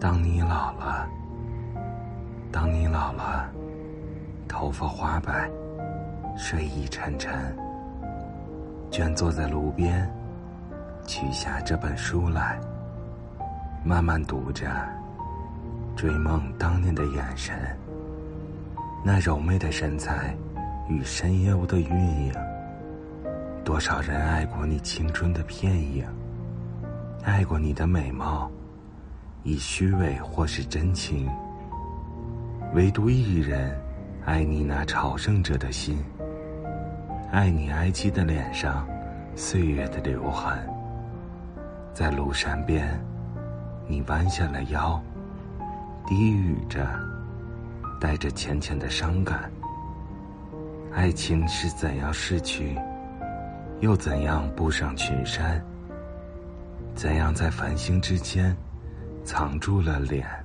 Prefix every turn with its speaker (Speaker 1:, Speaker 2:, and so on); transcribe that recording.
Speaker 1: 当你老了，当你老了，头发花白，睡意沉沉，倦坐在路边，取下这本书来，慢慢读着，追梦当年的眼神，那柔美的身材与深幽的韵影。多少人爱过你青春的片影，爱过你的美貌。以虚伪或是真情，唯独一人爱你那朝圣者的心，爱你哀戚的脸上岁月的留痕。在庐山边，你弯下了腰，低语着，带着浅浅的伤感。爱情是怎样逝去，又怎样步上群山？怎样在繁星之间？藏住了脸。